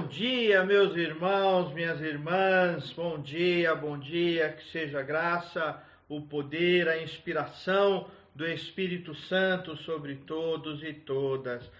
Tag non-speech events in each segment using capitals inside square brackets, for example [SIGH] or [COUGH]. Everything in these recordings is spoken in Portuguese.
bom dia, meus irmãos, minhas irmãs. Bom dia, bom dia. Que seja a graça, o poder, a inspiração do Espírito Santo sobre todos e todas.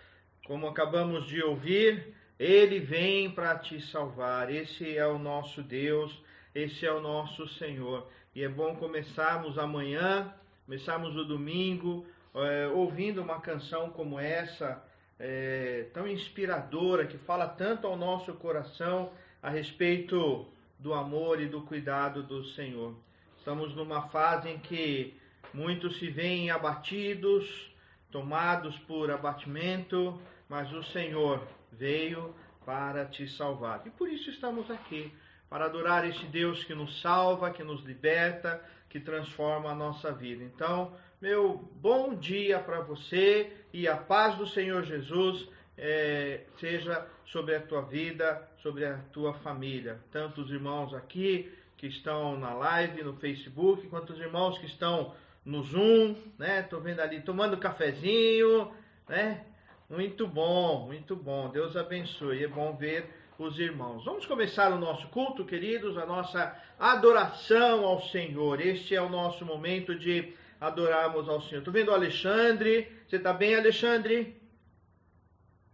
Como acabamos de ouvir, ele vem para te salvar. Esse é o nosso Deus, esse é o nosso Senhor. E é bom começarmos amanhã, começarmos o domingo, é, ouvindo uma canção como essa é, tão inspiradora, que fala tanto ao nosso coração a respeito do amor e do cuidado do Senhor. Estamos numa fase em que muitos se veem abatidos, tomados por abatimento, mas o Senhor veio para te salvar. E por isso estamos aqui, para adorar este Deus que nos salva, que nos liberta, que transforma a nossa vida. Então, meu bom dia para você e a paz do Senhor Jesus é, seja sobre a tua vida, sobre a tua família. Tanto os irmãos aqui que estão na live, no Facebook, quanto os irmãos que estão no Zoom, né? Tô vendo ali tomando cafezinho, né? Muito bom, muito bom. Deus abençoe. É bom ver os irmãos. Vamos começar o nosso culto, queridos, a nossa adoração ao Senhor. Este é o nosso momento de adorarmos ao Senhor. Estou vendo o Alexandre. Você está bem, Alexandre?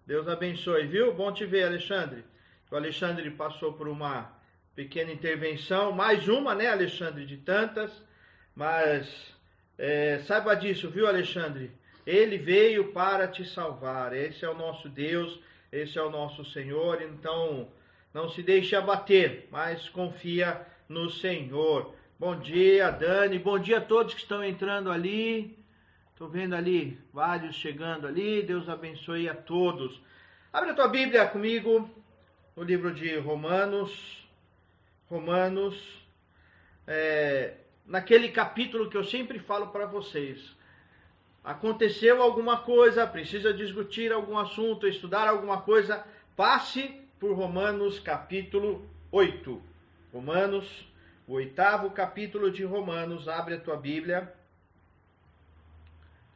Deus abençoe, viu? Bom te ver, Alexandre. O Alexandre passou por uma pequena intervenção, mais uma, né, Alexandre, de tantas, mas é, saiba disso, viu, Alexandre? Ele veio para te salvar. Esse é o nosso Deus, esse é o nosso Senhor. Então, não se deixe abater, mas confia no Senhor. Bom dia, Dani. Bom dia a todos que estão entrando ali. Estou vendo ali vários chegando ali. Deus abençoe a todos. Abre a tua Bíblia comigo no livro de Romanos. Romanos, é, naquele capítulo que eu sempre falo para vocês. Aconteceu alguma coisa, precisa discutir algum assunto, estudar alguma coisa, passe por Romanos capítulo 8. Romanos o oitavo capítulo de Romanos, abre a tua Bíblia.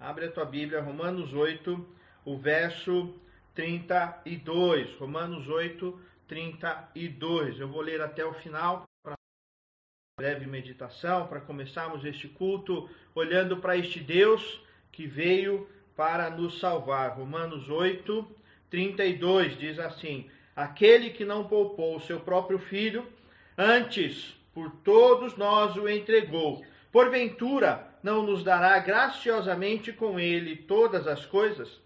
Abre a tua Bíblia, Romanos 8, o verso 32. Romanos 8, 32. Eu vou ler até o final para breve meditação, para começarmos este culto olhando para este Deus que veio para nos salvar. Romanos 8, 32 diz assim: Aquele que não poupou o seu próprio filho, antes por todos nós o entregou. Porventura, não nos dará graciosamente com ele todas as coisas?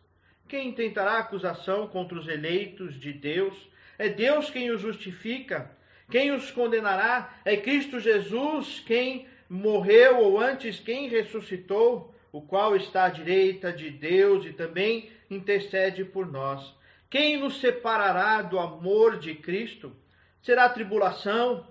Quem tentará acusação contra os eleitos de Deus? É Deus quem os justifica. Quem os condenará? É Cristo Jesus quem morreu ou antes quem ressuscitou, o qual está à direita de Deus e também intercede por nós. Quem nos separará do amor de Cristo? Será tribulação,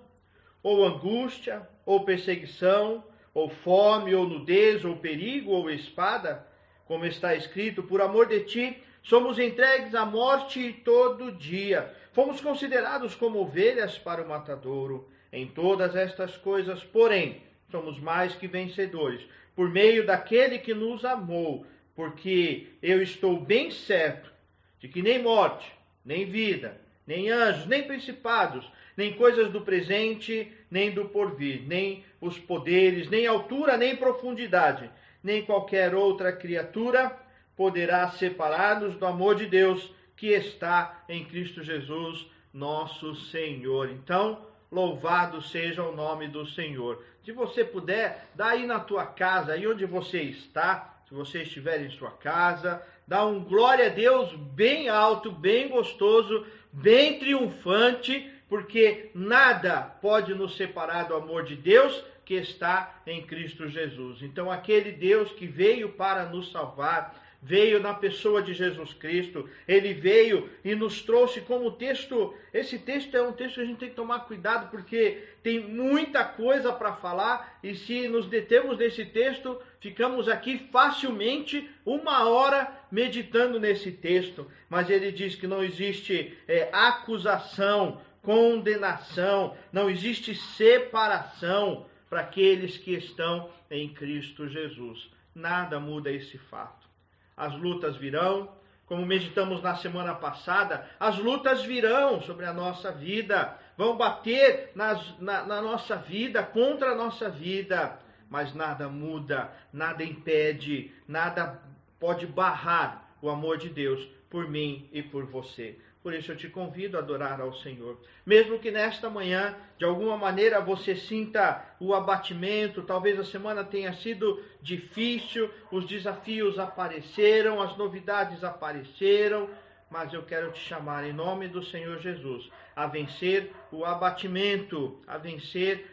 ou angústia, ou perseguição, ou fome, ou nudez, ou perigo, ou espada, como está escrito, por amor de ti, somos entregues à morte todo dia. Fomos considerados como ovelhas para o matadouro. Em todas estas coisas, porém, somos mais que vencedores, por meio daquele que nos amou, porque eu estou bem certo de que nem morte, nem vida, nem anjos, nem principados, nem coisas do presente, nem do porvir, nem os poderes, nem altura, nem profundidade, nem qualquer outra criatura poderá separar-nos do amor de Deus que está em Cristo Jesus, nosso Senhor. Então, louvado seja o nome do Senhor. Se você puder, dá aí na tua casa, aí onde você está, se você estiver em sua casa, dá um glória a Deus bem alto, bem gostoso, bem triunfante, porque nada pode nos separar do amor de Deus que está em Cristo Jesus. Então, aquele Deus que veio para nos salvar, veio na pessoa de Jesus Cristo, ele veio e nos trouxe como texto. Esse texto é um texto que a gente tem que tomar cuidado porque tem muita coisa para falar e se nos detemos nesse texto, ficamos aqui facilmente uma hora meditando nesse texto. Mas ele diz que não existe é, acusação condenação, não existe separação para aqueles que estão em Cristo Jesus. Nada muda esse fato. As lutas virão, como meditamos na semana passada, as lutas virão sobre a nossa vida, vão bater nas, na, na nossa vida, contra a nossa vida, mas nada muda, nada impede, nada pode barrar o amor de Deus por mim e por você. Por isso eu te convido a adorar ao Senhor. Mesmo que nesta manhã, de alguma maneira, você sinta o abatimento, talvez a semana tenha sido difícil, os desafios apareceram, as novidades apareceram, mas eu quero te chamar em nome do Senhor Jesus a vencer o abatimento, a vencer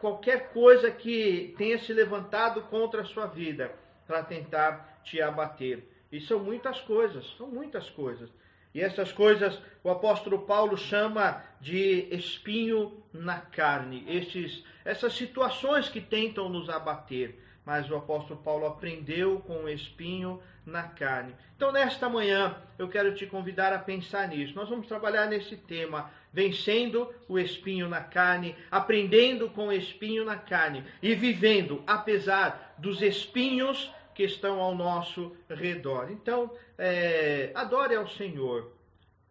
qualquer coisa que tenha se levantado contra a sua vida para tentar te abater. E são muitas coisas, são muitas coisas. E essas coisas o apóstolo Paulo chama de espinho na carne, estes, essas situações que tentam nos abater. Mas o apóstolo Paulo aprendeu com o espinho na carne. Então, nesta manhã, eu quero te convidar a pensar nisso. Nós vamos trabalhar nesse tema, vencendo o espinho na carne, aprendendo com o espinho na carne e vivendo apesar dos espinhos que estão ao nosso redor. Então, é, adore ao Senhor,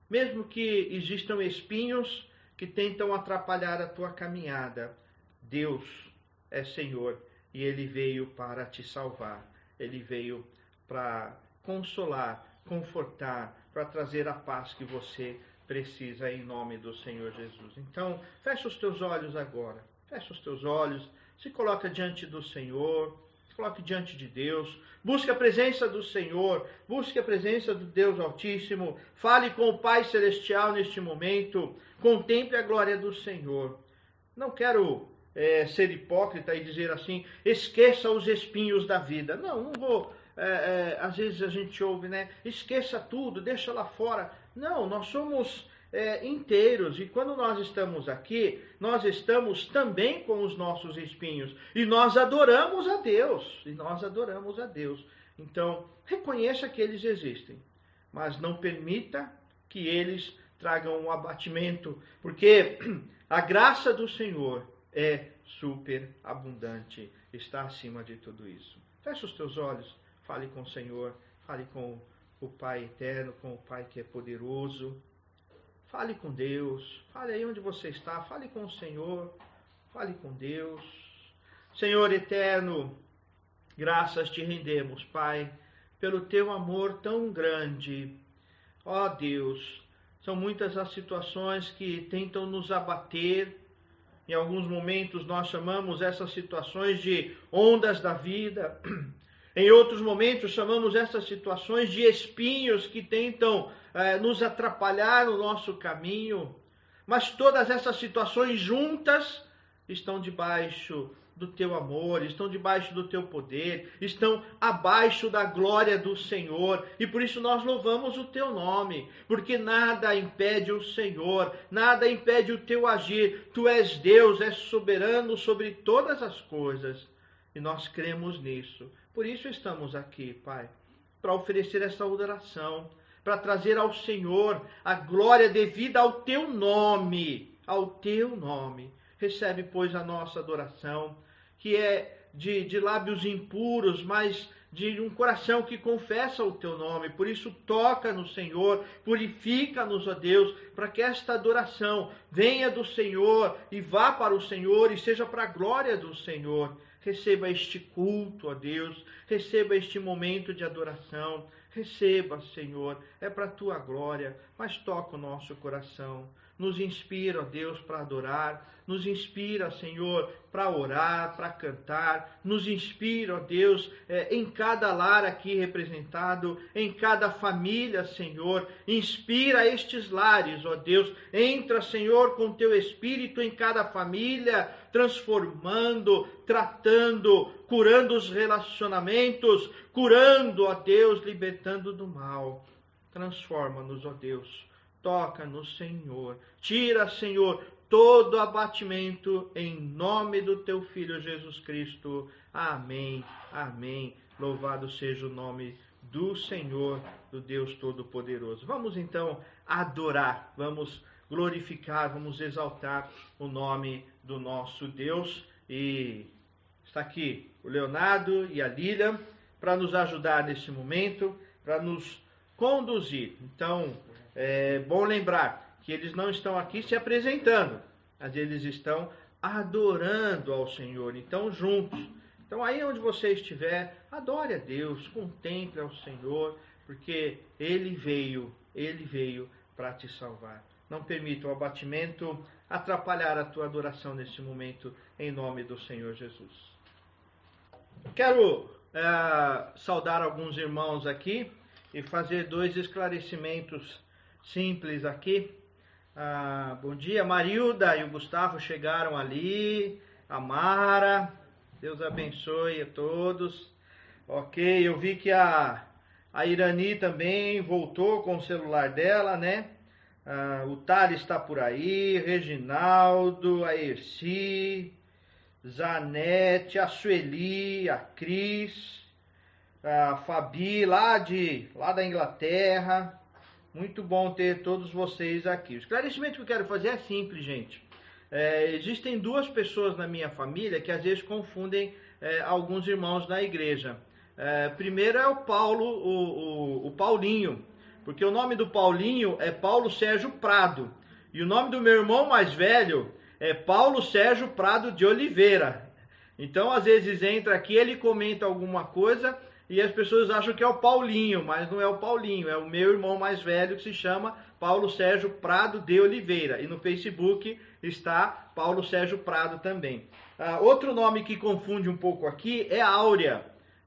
mesmo que existam espinhos que tentam atrapalhar a tua caminhada. Deus é Senhor e Ele veio para te salvar. Ele veio para consolar, confortar, para trazer a paz que você precisa em nome do Senhor Jesus. Então, fecha os teus olhos agora. Fecha os teus olhos, se coloca diante do Senhor coloque diante de Deus, busque a presença do Senhor, busque a presença do Deus Altíssimo, fale com o Pai Celestial neste momento, contemple a glória do Senhor. Não quero é, ser hipócrita e dizer assim, esqueça os espinhos da vida. Não, não vou. É, é, às vezes a gente ouve, né? Esqueça tudo, deixa lá fora. Não, nós somos é, inteiros. E quando nós estamos aqui, nós estamos também com os nossos espinhos. E nós adoramos a Deus. E nós adoramos a Deus. Então, reconheça que eles existem. Mas não permita que eles tragam um abatimento. Porque [CLEARS THROAT] a graça do Senhor é super abundante. Está acima de tudo isso. Feche os teus olhos. Fale com o Senhor. Fale com o Pai eterno, com o Pai que é poderoso. Fale com Deus, fale aí onde você está, fale com o Senhor, fale com Deus. Senhor eterno, graças te rendemos, Pai, pelo teu amor tão grande. Ó Deus, são muitas as situações que tentam nos abater. Em alguns momentos nós chamamos essas situações de ondas da vida. [CLEARS THROAT] Em outros momentos chamamos essas situações de espinhos que tentam eh, nos atrapalhar no nosso caminho. Mas todas essas situações juntas estão debaixo do teu amor, estão debaixo do teu poder, estão abaixo da glória do Senhor. E por isso nós louvamos o teu nome, porque nada impede o Senhor, nada impede o teu agir. Tu és Deus, és soberano sobre todas as coisas. E nós cremos nisso. Por isso estamos aqui, Pai, para oferecer essa adoração, para trazer ao Senhor a glória devida ao teu nome, ao teu nome. Recebe, pois, a nossa adoração, que é de, de lábios impuros, mas de um coração que confessa o teu nome. Por isso, toca no Senhor, purifica-nos, ó Deus, para que esta adoração venha do Senhor e vá para o Senhor e seja para a glória do Senhor. Receba este culto, ó Deus, receba este momento de adoração. Receba, Senhor, é para a tua glória, mas toca o nosso coração. Nos inspira, Deus, para adorar, nos inspira, Senhor, para orar, para cantar, nos inspira, ó Deus, é, em cada lar aqui representado, em cada família, Senhor, inspira estes lares, ó Deus, entra, Senhor, com teu Espírito em cada família, transformando, tratando, curando os relacionamentos, curando, ó Deus, libertando do mal. Transforma-nos, ó Deus. Toca-nos, Senhor. Tira, Senhor, todo abatimento em nome do teu filho Jesus Cristo. Amém. Amém. Louvado seja o nome do Senhor, do Deus Todo-Poderoso. Vamos então adorar, vamos glorificar, vamos exaltar o nome do nosso Deus. E está aqui o Leonardo e a Lília para nos ajudar nesse momento, para nos conduzir. Então, é bom lembrar que eles não estão aqui se apresentando, mas eles estão adorando ao Senhor. Então, juntos. Então, aí onde você estiver, adore a Deus, contemple ao Senhor, porque Ele veio, Ele veio para te salvar. Não permita o abatimento atrapalhar a tua adoração nesse momento, em nome do Senhor Jesus. Quero é, saudar alguns irmãos aqui e fazer dois esclarecimentos simples aqui. Ah, bom dia, Marilda e o Gustavo chegaram ali. A Mara, Deus abençoe a todos. Ok, eu vi que a, a Irani também voltou com o celular dela, né? Ah, o Tali está por aí, Reginaldo, a Erci, Zanete, a Sueli, a Cris, a Fabi, lá, de, lá da Inglaterra. Muito bom ter todos vocês aqui. O esclarecimento que eu quero fazer é simples, gente. É, existem duas pessoas na minha família que às vezes confundem é, alguns irmãos da igreja. É, primeiro é o Paulo, o, o, o Paulinho. Porque o nome do Paulinho é Paulo Sérgio Prado. E o nome do meu irmão mais velho é Paulo Sérgio Prado de Oliveira. Então, às vezes entra aqui, ele comenta alguma coisa e as pessoas acham que é o Paulinho, mas não é o Paulinho, é o meu irmão mais velho que se chama Paulo Sérgio Prado de Oliveira. E no Facebook está Paulo Sérgio Prado também. Ah, outro nome que confunde um pouco aqui é Áurea,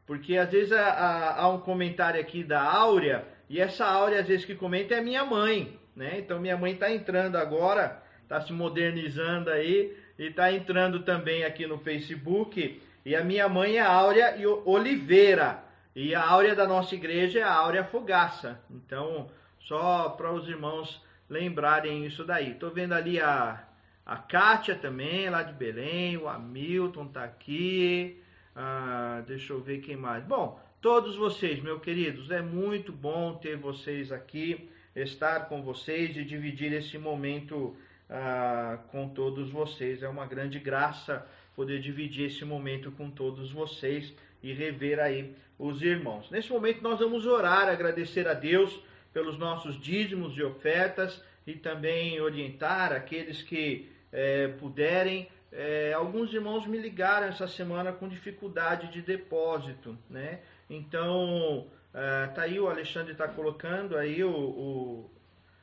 porque às vezes há, há um comentário aqui da Áurea e essa Áurea, às vezes, que comenta é minha mãe, né? Então, minha mãe está entrando agora, está se modernizando aí, e está entrando também aqui no Facebook. E a minha mãe é Áurea Oliveira. E a Áurea da nossa igreja é a Áurea Fogaça. Então, só para os irmãos lembrarem isso daí. Estou vendo ali a, a Kátia também, lá de Belém, o Hamilton está aqui. Ah, deixa eu ver quem mais. Bom, todos vocês, meus queridos. É muito bom ter vocês aqui, estar com vocês e dividir esse momento ah, com todos vocês. É uma grande graça poder dividir esse momento com todos vocês e rever aí os irmãos. Nesse momento nós vamos orar, agradecer a Deus pelos nossos dízimos e ofertas e também orientar aqueles que eh, puderem. Eh, alguns irmãos me ligaram essa semana com dificuldade de depósito, né? Então, uh, tá aí o Alexandre está colocando aí o, o,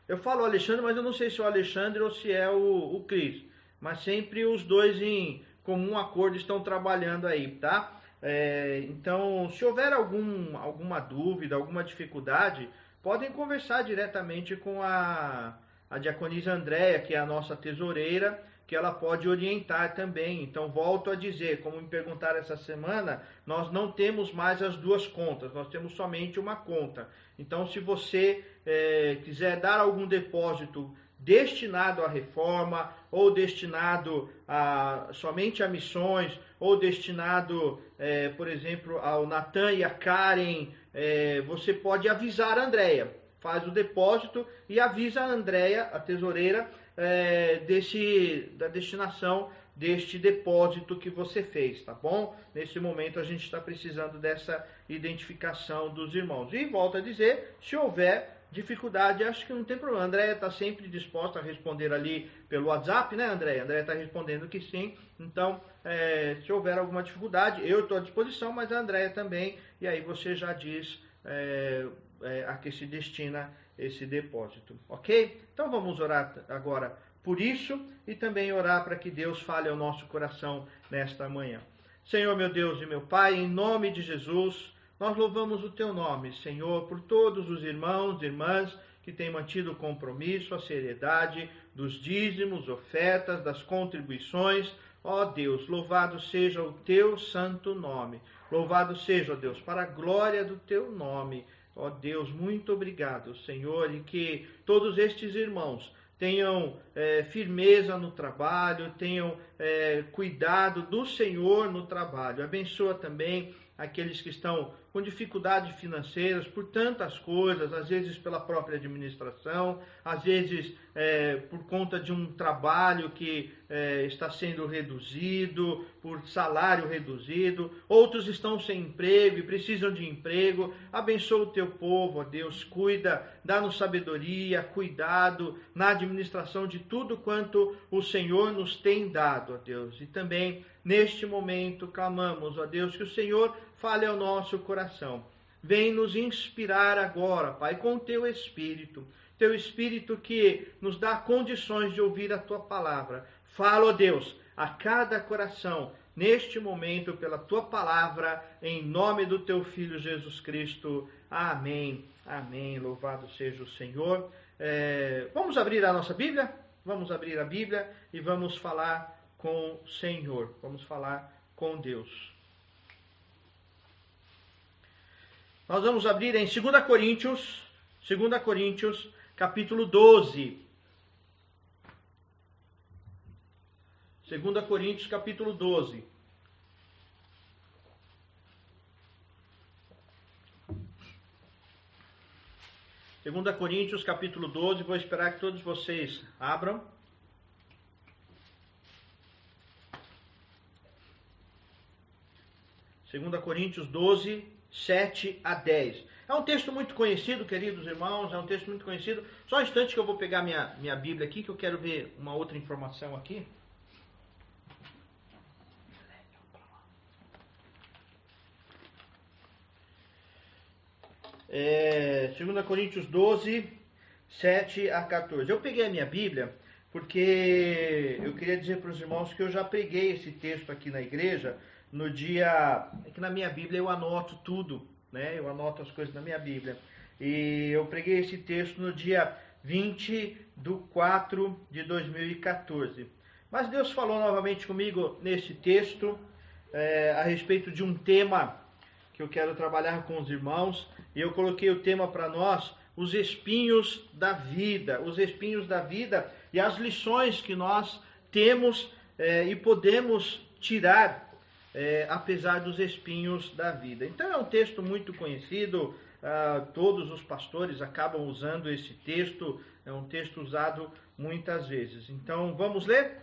Eu falo Alexandre, mas eu não sei se é o Alexandre ou se é o, o Cris. Mas sempre os dois em comum acordo estão trabalhando aí, tá? É, então, se houver algum, alguma dúvida, alguma dificuldade, podem conversar diretamente com a, a diaconisa Andréia, que é a nossa tesoureira, que ela pode orientar também. Então, volto a dizer, como me perguntaram essa semana, nós não temos mais as duas contas, nós temos somente uma conta. Então, se você é, quiser dar algum depósito destinado à reforma, ou destinado a, somente a missões, ou destinado, é, por exemplo, ao Natan e a Karen, é, você pode avisar a Andréia. Faz o depósito e avisa a Andréia, a tesoureira, é, desse, da destinação deste depósito que você fez, tá bom? Nesse momento a gente está precisando dessa identificação dos irmãos. E volto a dizer, se houver dificuldade, acho que não tem problema. A Andréia está sempre disposta a responder ali pelo WhatsApp, né, Andréia? A Andréia está respondendo que sim. Então, é, se houver alguma dificuldade, eu estou à disposição, mas a Andréia também. E aí você já diz é, é, a que se destina esse depósito, ok? Então vamos orar agora por isso e também orar para que Deus fale ao nosso coração nesta manhã. Senhor, meu Deus e meu Pai, em nome de Jesus, nós louvamos o teu nome, Senhor, por todos os irmãos e irmãs que têm mantido o compromisso, a seriedade dos dízimos, ofertas, das contribuições. Ó Deus, louvado seja o teu santo nome. Louvado seja, ó Deus, para a glória do teu nome. Ó oh Deus, muito obrigado, Senhor, e que todos estes irmãos tenham é, firmeza no trabalho, tenham é, cuidado do Senhor no trabalho. Abençoa também aqueles que estão com dificuldades financeiras, por tantas coisas, às vezes pela própria administração, às vezes é, por conta de um trabalho que é, está sendo reduzido, por salário reduzido, outros estão sem emprego e precisam de emprego. Abençoa o teu povo, ó Deus, cuida, dá-nos sabedoria, cuidado na administração de tudo quanto o Senhor nos tem dado, ó Deus. E também neste momento clamamos, ó Deus, que o Senhor fale ao nosso coração. Vem nos inspirar agora, Pai, com teu Espírito. Teu Espírito que nos dá condições de ouvir a tua palavra. Fala, ó Deus, a cada coração, neste momento, pela tua palavra, em nome do teu Filho Jesus Cristo. Amém. Amém. Louvado seja o Senhor. É, vamos abrir a nossa Bíblia? Vamos abrir a Bíblia e vamos falar com o Senhor. Vamos falar com Deus. Nós vamos abrir em 2 Coríntios, 2 Coríntios, capítulo 12. 2 Coríntios, capítulo 12. Segunda Coríntios, capítulo 12, vou esperar que todos vocês abram. Segunda Coríntios 12, 7 a 10. É um texto muito conhecido, queridos irmãos, é um texto muito conhecido. Só um instante que eu vou pegar minha, minha Bíblia aqui, que eu quero ver uma outra informação aqui. É, 2 Coríntios 12, 7 a 14. Eu peguei a minha Bíblia porque eu queria dizer para os irmãos que eu já preguei esse texto aqui na igreja no dia. É que na minha Bíblia eu anoto tudo, né? Eu anoto as coisas na minha Bíblia. E eu preguei esse texto no dia 20 de 4 de 2014. Mas Deus falou novamente comigo nesse texto é, a respeito de um tema que eu quero trabalhar com os irmãos. E eu coloquei o tema para nós, os espinhos da vida. Os espinhos da vida e as lições que nós temos é, e podemos tirar é, apesar dos espinhos da vida. Então é um texto muito conhecido, ah, todos os pastores acabam usando esse texto, é um texto usado muitas vezes. Então vamos ler?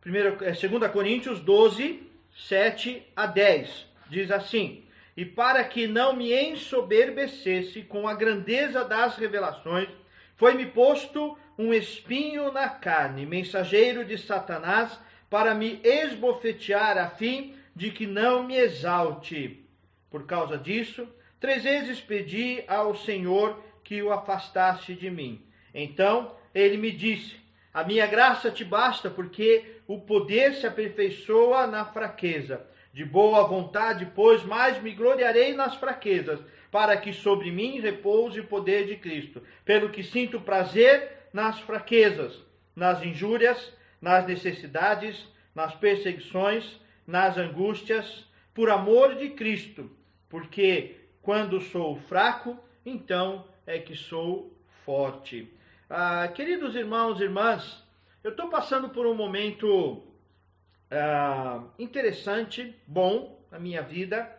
Primeiro, é 2 Coríntios 12, 7 a 10. Diz assim: E para que não me ensoberbecesse com a grandeza das revelações, foi-me posto um espinho na carne, mensageiro de Satanás para me esbofetear a fim de que não me exalte. Por causa disso, três vezes pedi ao Senhor que o afastasse de mim. Então ele me disse: A minha graça te basta, porque o poder se aperfeiçoa na fraqueza. De boa vontade, pois, mais me gloriarei nas fraquezas, para que sobre mim repouse o poder de Cristo. Pelo que sinto prazer nas fraquezas, nas injúrias, nas necessidades, nas perseguições, nas angústias, por amor de Cristo, porque quando sou fraco, então é que sou forte. Ah, queridos irmãos e irmãs, eu estou passando por um momento ah, interessante, bom na minha vida.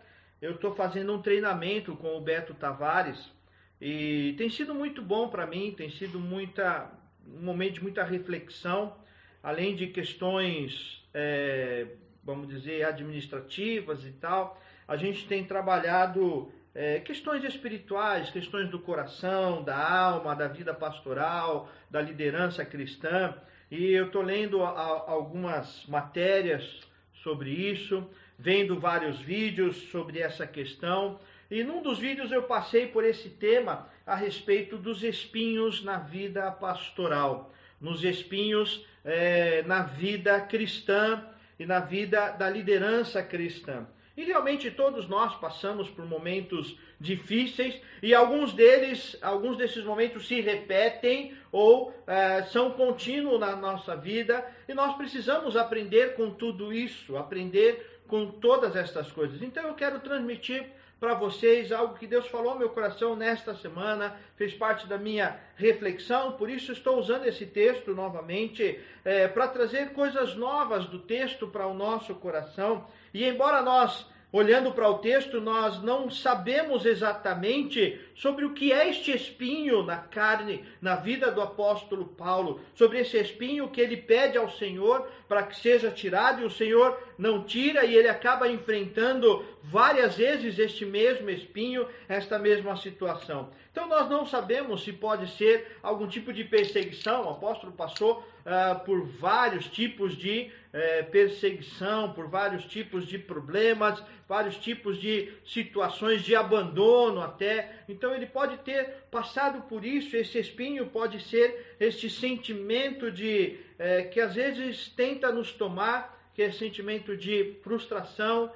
Eu estou fazendo um treinamento com o Beto Tavares e tem sido muito bom para mim, tem sido muita, um momento de muita reflexão além de questões, é, vamos dizer, administrativas e tal, a gente tem trabalhado é, questões espirituais, questões do coração, da alma, da vida pastoral, da liderança cristã. E eu estou lendo a, algumas matérias sobre isso, vendo vários vídeos sobre essa questão. E num dos vídeos eu passei por esse tema a respeito dos espinhos na vida pastoral, nos espinhos é, na vida cristã e na vida da liderança cristã. E realmente todos nós passamos por momentos difíceis e alguns deles, alguns desses momentos se repetem ou é, são contínuos na nossa vida e nós precisamos aprender com tudo isso, aprender com todas estas coisas. Então eu quero transmitir para vocês algo que Deus falou ao meu coração nesta semana, fez parte da minha reflexão, por isso estou usando esse texto novamente é, para trazer coisas novas do texto para o nosso coração. E embora nós olhando para o texto, nós não sabemos exatamente sobre o que é este espinho na carne, na vida do apóstolo Paulo, sobre esse espinho que ele pede ao Senhor para que seja tirado e o Senhor não tira e ele acaba enfrentando várias vezes este mesmo espinho, esta mesma situação. Então nós não sabemos se pode ser algum tipo de perseguição, o apóstolo passou uh, por vários tipos de uh, perseguição, por vários tipos de problemas, vários tipos de situações de abandono até. Então ele pode ter passado por isso, esse espinho pode ser este sentimento de uh, que às vezes tenta nos tomar, que é sentimento de frustração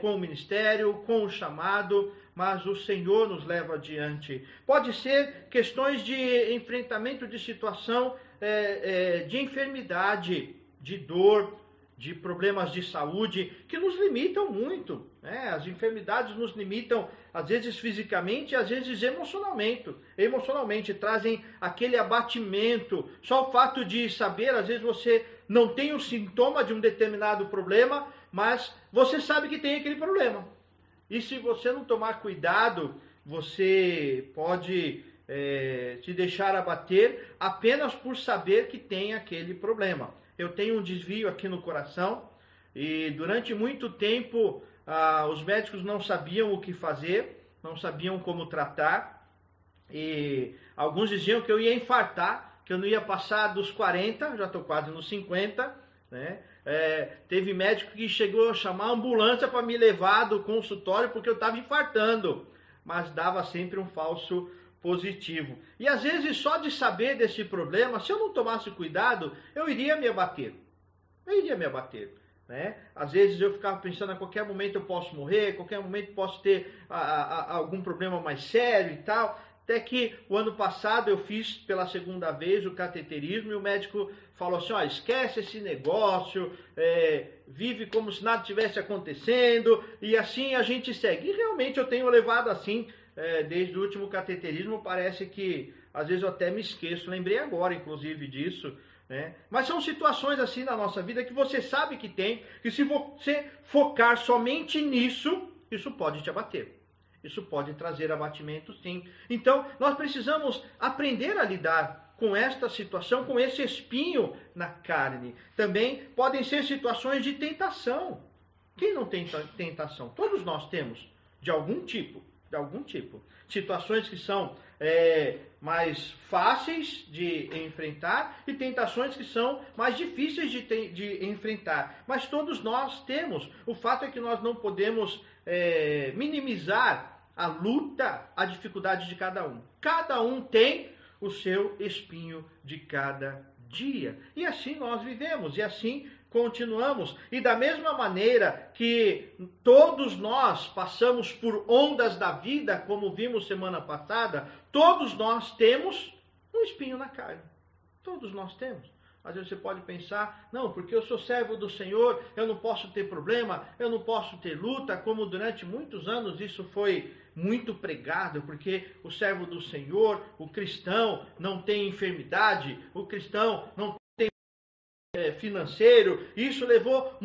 com o ministério, com o chamado, mas o Senhor nos leva adiante. Pode ser questões de enfrentamento de situação é, é, de enfermidade, de dor, de problemas de saúde que nos limitam muito. Né? As enfermidades nos limitam, às vezes fisicamente, às vezes emocionalmente. Emocionalmente trazem aquele abatimento. Só o fato de saber, às vezes você não tem o sintoma de um determinado problema, mas você sabe que tem aquele problema. E se você não tomar cuidado, você pode é, te deixar abater apenas por saber que tem aquele problema. Eu tenho um desvio aqui no coração e durante muito tempo ah, os médicos não sabiam o que fazer, não sabiam como tratar e alguns diziam que eu ia infartar, que eu não ia passar dos 40, já estou quase nos 50, né? É, teve médico que chegou a chamar a ambulância para me levar do consultório porque eu estava infartando, mas dava sempre um falso positivo. E às vezes, só de saber desse problema, se eu não tomasse cuidado, eu iria me abater. Eu iria me abater. Né? Às vezes eu ficava pensando, a qualquer momento eu posso morrer, a qualquer momento posso ter a, a, algum problema mais sério e tal. Até que o ano passado eu fiz pela segunda vez o cateterismo e o médico falou assim: ó, esquece esse negócio, é, vive como se nada tivesse acontecendo e assim a gente segue. E realmente eu tenho levado assim é, desde o último cateterismo, parece que às vezes eu até me esqueço, lembrei agora, inclusive, disso. Né? Mas são situações assim na nossa vida que você sabe que tem, que se você focar somente nisso, isso pode te abater. Isso pode trazer abatimento, sim. Então, nós precisamos aprender a lidar com esta situação, com esse espinho na carne. Também podem ser situações de tentação. Quem não tem tentação? Todos nós temos, de algum tipo de algum tipo. Situações que são é, mais fáceis de enfrentar e tentações que são mais difíceis de, de enfrentar. Mas todos nós temos. O fato é que nós não podemos é, minimizar a luta, a dificuldade de cada um. Cada um tem o seu espinho de cada dia. E assim nós vivemos, e assim continuamos. E da mesma maneira que todos nós passamos por ondas da vida, como vimos semana passada, todos nós temos um espinho na carne. Todos nós temos. Às vezes você pode pensar, não, porque eu sou servo do Senhor, eu não posso ter problema, eu não posso ter luta, como durante muitos anos isso foi muito pregado, porque o servo do Senhor, o cristão, não tem enfermidade, o cristão não financeiro. Isso levou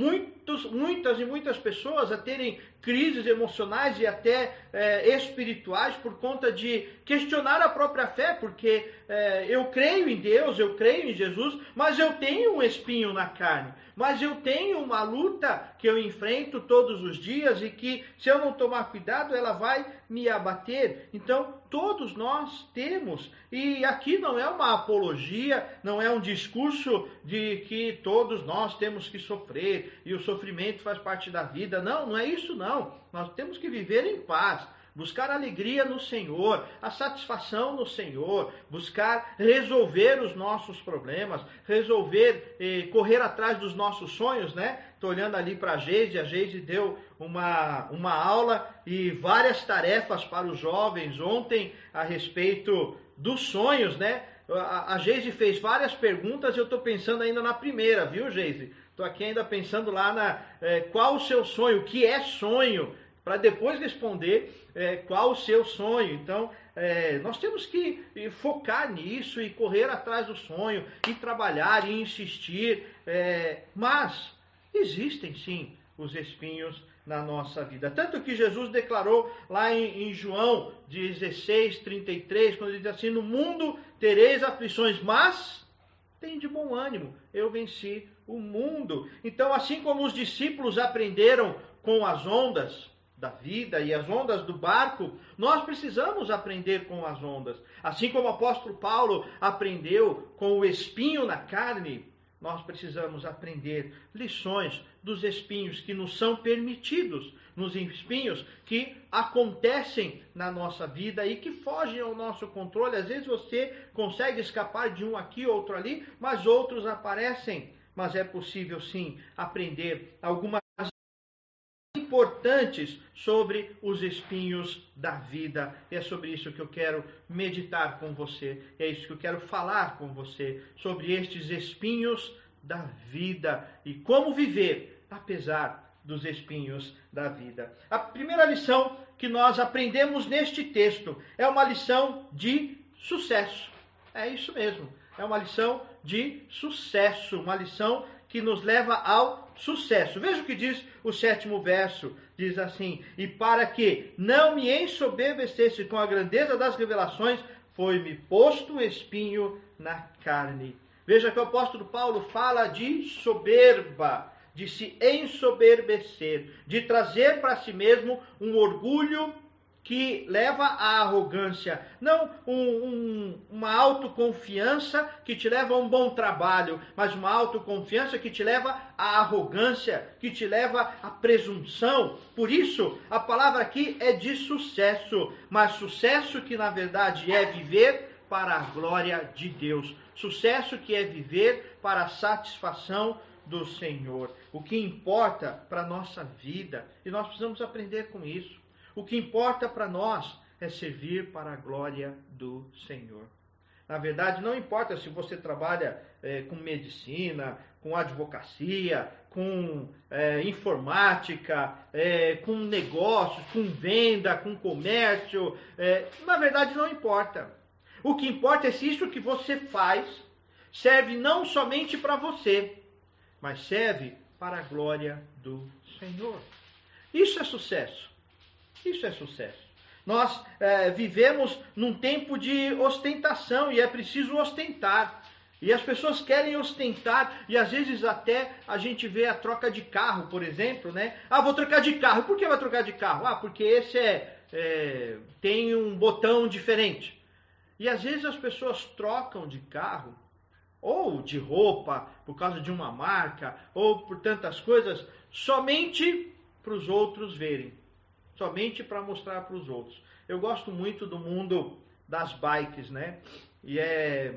muitos, muitas e muitas pessoas a terem crises emocionais e até é, espirituais por conta de questionar a própria fé, porque é, eu creio em Deus, eu creio em Jesus, mas eu tenho um espinho na carne, mas eu tenho uma luta que eu enfrento todos os dias e que, se eu não tomar cuidado, ela vai me abater. Então, todos nós temos, e aqui não é uma apologia, não é um discurso de que todos nós temos que sofrer e o sofrimento faz parte da vida. Não, não é isso não. Nós temos que viver em paz, buscar alegria no Senhor, a satisfação no Senhor, buscar resolver os nossos problemas, resolver, eh, correr atrás dos nossos sonhos, né? Estou olhando ali para a Geise, a Geise deu uma, uma aula e várias tarefas para os jovens ontem a respeito dos sonhos, né? A Geise fez várias perguntas, eu estou pensando ainda na primeira, viu, Geise? Estou aqui ainda pensando lá na é, qual o seu sonho, o que é sonho, para depois responder é, qual o seu sonho. Então, é, nós temos que focar nisso e correr atrás do sonho, e trabalhar e insistir. É, mas existem sim os espinhos na nossa vida. Tanto que Jesus declarou lá em, em João 16, 33, quando ele diz assim: No mundo tereis aflições, mas tem de bom ânimo, eu venci o mundo. Então, assim como os discípulos aprenderam com as ondas, da vida e as ondas do barco, nós precisamos aprender com as ondas. Assim como o apóstolo Paulo aprendeu com o espinho na carne, nós precisamos aprender lições dos espinhos que nos são permitidos, nos espinhos que acontecem na nossa vida e que fogem ao nosso controle. Às vezes você consegue escapar de um aqui, outro ali, mas outros aparecem. Mas é possível sim aprender algumas importantes sobre os espinhos da vida. E é sobre isso que eu quero meditar com você. É isso que eu quero falar com você sobre estes espinhos da vida e como viver apesar dos espinhos da vida. A primeira lição que nós aprendemos neste texto é uma lição de sucesso. É isso mesmo. É uma lição de sucesso, uma lição que nos leva ao sucesso. Veja o que diz o sétimo verso: diz assim: E para que não me ensoberbecesse com a grandeza das revelações, foi-me posto um espinho na carne. Veja que o apóstolo Paulo fala de soberba, de se ensoberbecer, de trazer para si mesmo um orgulho que leva à arrogância, não um, um, uma autoconfiança que te leva a um bom trabalho, mas uma autoconfiança que te leva à arrogância, que te leva à presunção. Por isso, a palavra aqui é de sucesso, mas sucesso que na verdade é viver para a glória de Deus, sucesso que é viver para a satisfação do Senhor. O que importa para a nossa vida, e nós precisamos aprender com isso o que importa para nós é servir para a glória do Senhor. Na verdade, não importa se você trabalha é, com medicina, com advocacia, com é, informática, é, com negócios, com venda, com comércio. Na verdade, não importa. O que importa é se isso que você faz serve não somente para você, mas serve para a glória do Senhor. Isso é sucesso. Isso é sucesso. Nós é, vivemos num tempo de ostentação e é preciso ostentar. E as pessoas querem ostentar e às vezes até a gente vê a troca de carro, por exemplo, né? Ah, vou trocar de carro. Por que vai trocar de carro? Ah, porque esse é, é tem um botão diferente. E às vezes as pessoas trocam de carro ou de roupa por causa de uma marca ou por tantas coisas somente para os outros verem somente para mostrar para os outros. Eu gosto muito do mundo das bikes, né? E é,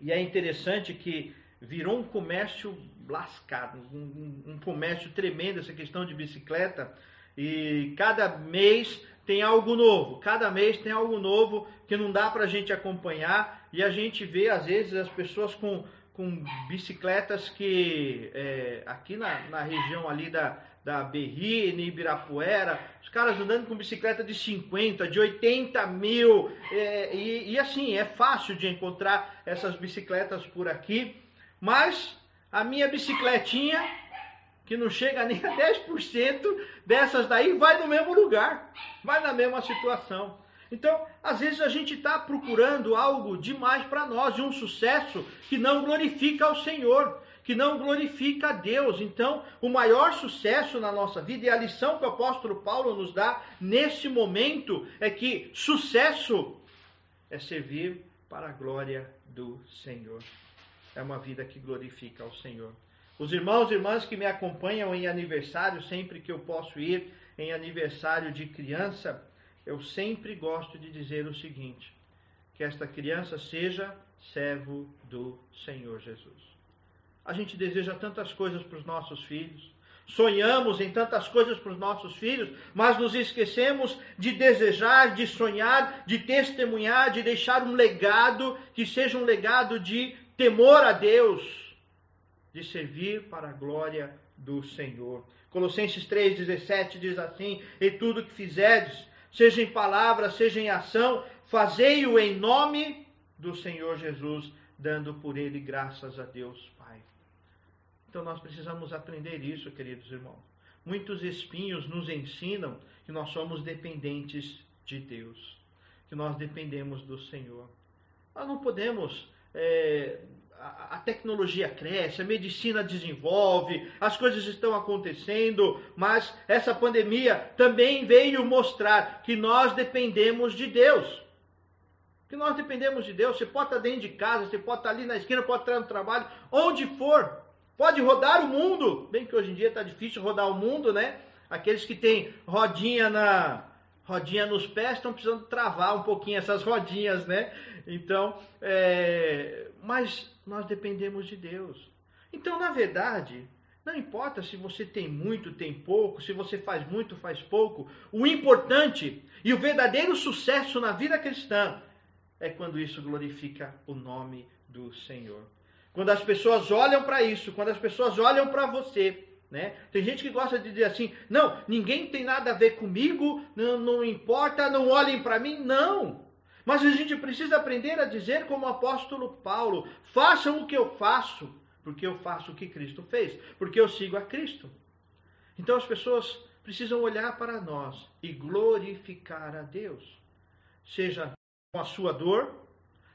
e é interessante que virou um comércio lascado, um, um comércio tremendo essa questão de bicicleta. E cada mês tem algo novo, cada mês tem algo novo que não dá para a gente acompanhar. E a gente vê, às vezes, as pessoas com, com bicicletas que é, aqui na, na região ali da, da Berrine, Ibirapuera, os caras andando com bicicleta de 50, de 80 mil, é, e, e assim, é fácil de encontrar essas bicicletas por aqui, mas a minha bicicletinha, que não chega nem a 10% dessas daí, vai no mesmo lugar, vai na mesma situação. Então, às vezes a gente está procurando algo demais para nós, de um sucesso que não glorifica ao Senhor que não glorifica a Deus. Então, o maior sucesso na nossa vida e a lição que o apóstolo Paulo nos dá nesse momento é que sucesso é servir para a glória do Senhor. É uma vida que glorifica ao Senhor. Os irmãos e irmãs que me acompanham em aniversário, sempre que eu posso ir em aniversário de criança, eu sempre gosto de dizer o seguinte: que esta criança seja servo do Senhor Jesus. A gente deseja tantas coisas para os nossos filhos, sonhamos em tantas coisas para os nossos filhos, mas nos esquecemos de desejar, de sonhar, de testemunhar, de deixar um legado que seja um legado de temor a Deus, de servir para a glória do Senhor. Colossenses 3,17 diz assim: E tudo que fizerdes, seja em palavra, seja em ação, fazei-o em nome do Senhor Jesus, dando por ele graças a Deus. Então nós precisamos aprender isso, queridos irmãos. muitos espinhos nos ensinam que nós somos dependentes de Deus, que nós dependemos do Senhor. Nós não podemos. É, a, tecnologia cresce, a medicina desenvolve, as coisas estão acontecendo, mas essa pandemia também veio mostrar que nós dependemos de Deus que nós dependemos de Deus. Você pode estar dentro de casa, você pode estar ali na esquina, pode estar no trabalho, onde for. Pode rodar o mundo. Bem que hoje em dia está difícil rodar o mundo, né? Aqueles que têm rodinha na rodinha nos pés estão precisando travar um pouquinho essas rodinhas, né? Então, é... mas nós dependemos de Deus. Então, na verdade, não importa se você tem muito, tem pouco, se você faz muito, faz pouco. O importante e o verdadeiro sucesso na vida cristã é quando isso glorifica o nome do Senhor. Quando as pessoas olham para isso, quando as pessoas olham para você, né? Tem gente que gosta de dizer assim: não, ninguém tem nada a ver comigo, não, não importa, não olhem para mim. Não! Mas a gente precisa aprender a dizer, como o apóstolo Paulo: façam o que eu faço, porque eu faço o que Cristo fez, porque eu sigo a Cristo. Então as pessoas precisam olhar para nós e glorificar a Deus, seja com a sua dor,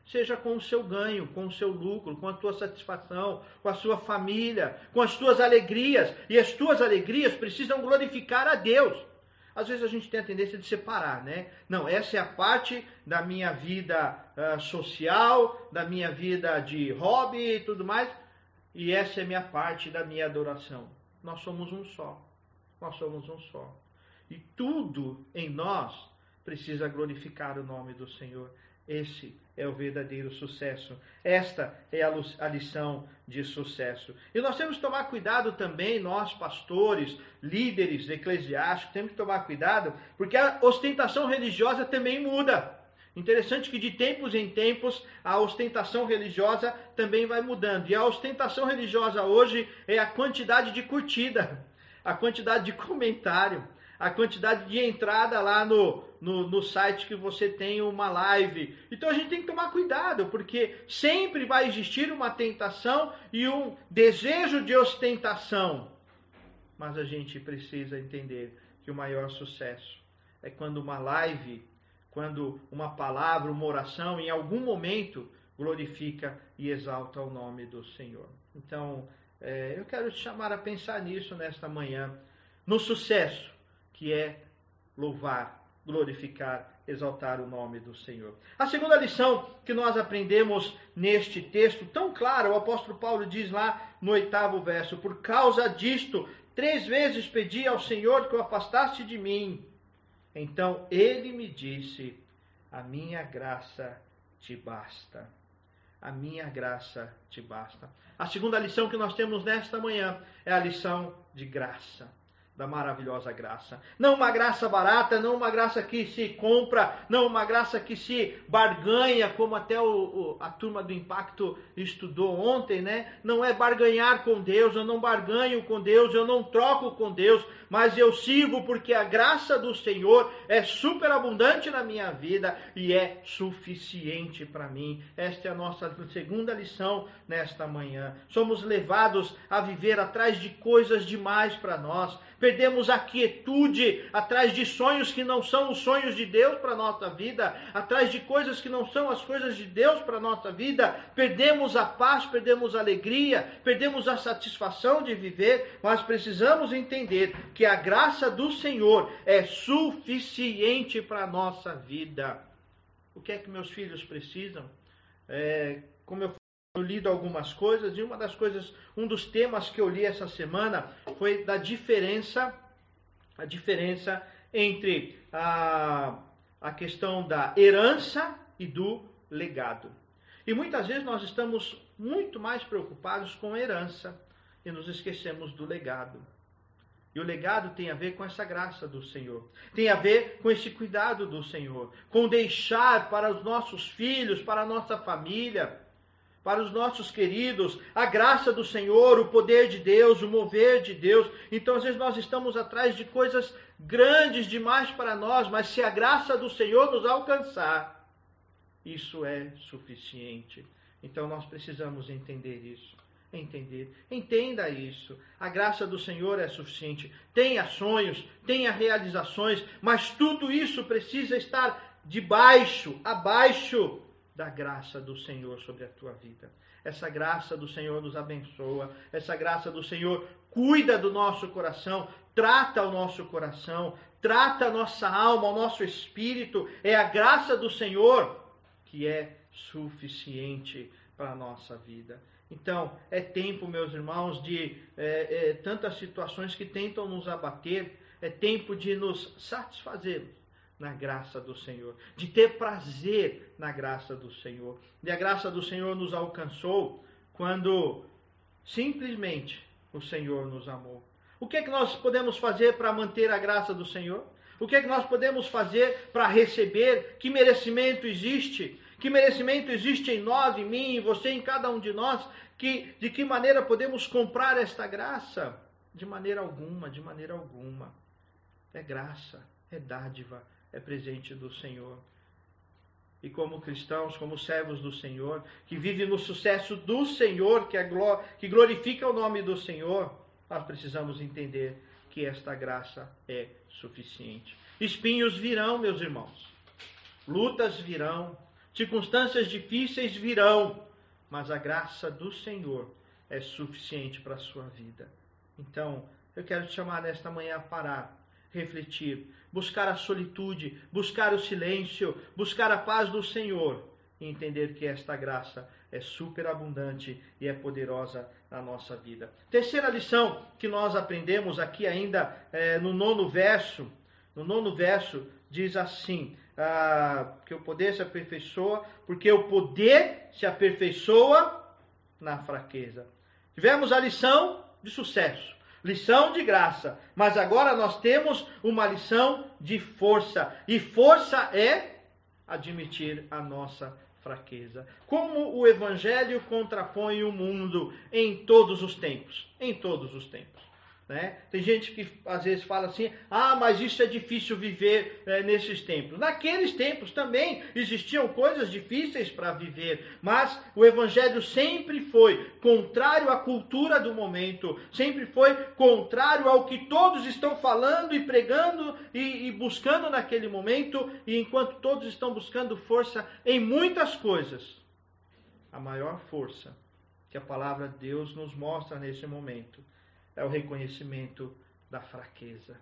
seja com o seu ganho, com o seu lucro, com a tua satisfação, com a sua família, com as tuas alegrias. E as tuas alegrias precisam glorificar a Deus. Às vezes a gente tem a tendência de separar, né? Não, essa é a parte da minha vida uh, social, da minha vida de hobby e tudo mais, e essa é a minha parte da minha adoração. Nós somos um só. Nós somos um só. E tudo em nós precisa glorificar o nome do Senhor. Esse é o verdadeiro sucesso. Esta é a lição de sucesso. E nós temos que tomar cuidado também, nós pastores, líderes eclesiásticos, temos que tomar cuidado, porque a ostentação religiosa também muda. Interessante que de tempos em tempos a ostentação religiosa também vai mudando. E a ostentação religiosa hoje é a quantidade de curtida, a quantidade de comentário, a quantidade de entrada lá no, no, no site que você tem uma live. Então a gente tem que tomar cuidado, porque sempre vai existir uma tentação e um desejo de ostentação. Mas a gente precisa entender que o maior sucesso é quando uma live, quando uma palavra, uma oração, em algum momento glorifica e exalta o nome do Senhor. Então, é, eu quero te chamar a pensar nisso nesta manhã, no sucesso que é louvar, glorificar, exaltar o nome do Senhor. A segunda lição que nós aprendemos neste texto, tão claro, o apóstolo Paulo diz lá no oitavo verso: Por causa disto, três vezes pedi ao Senhor que o afastasse de mim. Então ele me disse: A minha graça te basta. A minha graça te basta. A segunda lição que nós temos nesta manhã é a lição de graça da maravilhosa graça. Não uma graça barata, não uma graça que se compra, não uma graça que se barganha, como até o, o, a turma do Impacto estudou ontem, né? Não é barganhar com Deus, eu não barganho com Deus, eu não troco com Deus, mas eu sirvo porque a graça do Senhor é superabundante na minha vida e é suficiente para mim. Esta é a nossa segunda lição nesta manhã. Somos levados a viver atrás de coisas demais para nós perdemos a quietude atrás de sonhos que não são os sonhos de Deus para a nossa vida, atrás de coisas que não são as coisas de Deus para a nossa vida, perdemos a paz, perdemos a alegria, perdemos a satisfação de viver, mas precisamos entender que a graça do Senhor é suficiente para a nossa vida. O que é que meus filhos precisam? É, como eu lido algumas coisas e uma das coisas, um dos temas que eu li essa semana foi da diferença, a diferença entre a, a questão da herança e do legado. E muitas vezes nós estamos muito mais preocupados com a herança e nos esquecemos do legado. E o legado tem a ver com essa graça do Senhor, tem a ver com esse cuidado do Senhor, com deixar para os nossos filhos, para a nossa família, para os nossos queridos, a graça do Senhor, o poder de Deus, o mover de Deus. Então, às vezes, nós estamos atrás de coisas grandes demais para nós, mas se a graça do Senhor nos alcançar, isso é suficiente. Então, nós precisamos entender isso. entender. Entenda isso. A graça do Senhor é suficiente. Tenha sonhos, tenha realizações, mas tudo isso precisa estar debaixo, abaixo da graça do Senhor sobre a tua vida. Essa graça do Senhor nos abençoa, essa graça do Senhor cuida do nosso coração, trata o nosso coração, trata a nossa alma, o nosso espírito. É a graça do Senhor que é suficiente para a nossa vida. Então, é tempo, meus irmãos, de é, é, tantas situações que tentam nos abater, é tempo de nos satisfazermos na graça do Senhor, de ter prazer na graça do Senhor. E a graça do Senhor nos alcançou quando simplesmente o Senhor nos amou. O que é que nós podemos fazer para manter a graça do Senhor? O que é que nós podemos fazer para receber? Que merecimento existe? Que merecimento existe em nós, em mim, em você, em cada um de nós? Que, de que maneira podemos comprar esta graça? De maneira alguma, de maneira alguma. É graça, é dádiva, é presente do Senhor. E como cristãos, como servos do Senhor, que vivem no sucesso do Senhor, que, é, que glorifica o nome do Senhor, nós precisamos entender que esta graça é suficiente. Espinhos virão, meus irmãos. Lutas virão, circunstâncias difíceis virão, mas a graça do Senhor é suficiente para a sua vida. Então, eu quero te chamar nesta manhã a parar, refletir, buscar a solitude, buscar o silêncio, buscar a paz do Senhor e entender que esta graça é superabundante e é poderosa na nossa vida. Terceira lição que nós aprendemos aqui ainda é, no nono verso, no nono verso diz assim, ah, que o poder se aperfeiçoa, porque o poder se aperfeiçoa na fraqueza. Tivemos a lição de sucesso, lição de graça, mas agora nós temos uma lição de força, e força é admitir a nossa fraqueza. Como o evangelho contrapõe o mundo em todos os tempos, em todos os tempos. Né? Tem gente que às vezes fala assim: ah, mas isso é difícil viver é, nesses tempos. Naqueles tempos também existiam coisas difíceis para viver, mas o Evangelho sempre foi contrário à cultura do momento, sempre foi contrário ao que todos estão falando e pregando e, e buscando naquele momento, e enquanto todos estão buscando força em muitas coisas, a maior força que a palavra de Deus nos mostra nesse momento é o reconhecimento da fraqueza.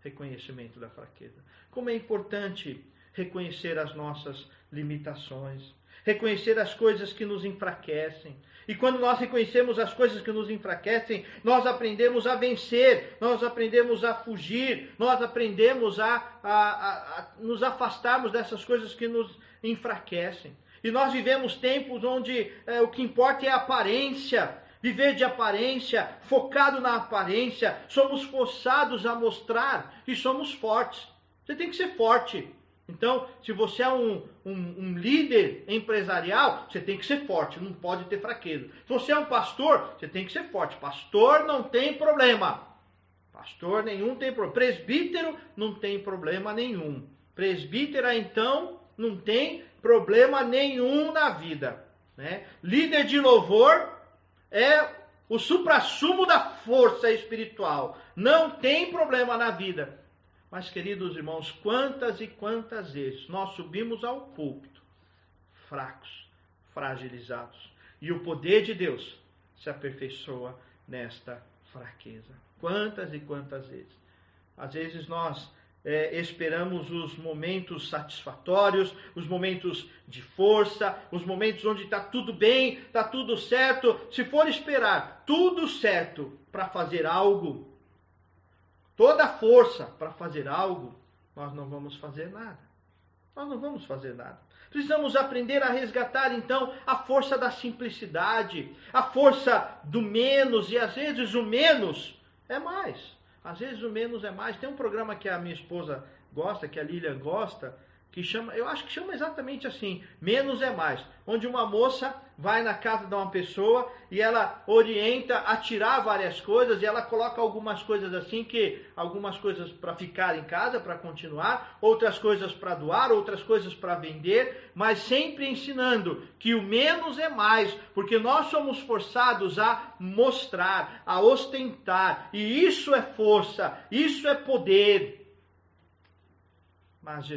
Reconhecimento da fraqueza. Como é importante reconhecer as nossas limitações, reconhecer as coisas que nos enfraquecem. E quando nós reconhecemos as coisas que nos enfraquecem, nós aprendemos a vencer, nós aprendemos a fugir, nós aprendemos a, a, a, a nos afastarmos dessas coisas que nos enfraquecem. E nós vivemos tempos onde é, o que importa é a aparência, viver de aparência, focado na aparência, somos forçados a mostrar que somos fortes. Você tem que ser forte. Então, se você é um, um, um, líder empresarial, você tem que ser forte, não pode ter fraqueza. Se você é um pastor, você tem que ser forte. Pastor não tem problema. Pastor nenhum tem problema. Presbítero não tem problema nenhum. Presbítera, então, não tem problema nenhum na vida. Né? Líder de louvor é o suprassumo da força espiritual. Não tem problema na vida. Mas, queridos irmãos, quantas e quantas vezes nós subimos ao púlpito fracos, fragilizados, e o poder de Deus se aperfeiçoa nesta fraqueza. Quantas e quantas vezes? Às vezes nós é, esperamos os momentos satisfatórios, os momentos de força, os momentos onde está tudo bem, está tudo certo. Se for esperar tudo certo para fazer algo, toda a força para fazer algo, nós não vamos fazer nada. Nós não vamos fazer nada. Precisamos aprender a resgatar então a força da simplicidade, a força do menos, e às vezes o menos é mais. Às vezes o menos é mais. Tem um programa que a minha esposa gosta, que a Lilian gosta, que chama, eu acho que chama exatamente assim, menos é mais, onde uma moça vai na casa de uma pessoa e ela orienta a tirar várias coisas e ela coloca algumas coisas assim que algumas coisas para ficar em casa, para continuar, outras coisas para doar, outras coisas para vender, mas sempre ensinando que o menos é mais, porque nós somos forçados a mostrar, a ostentar, e isso é força, isso é poder. Mas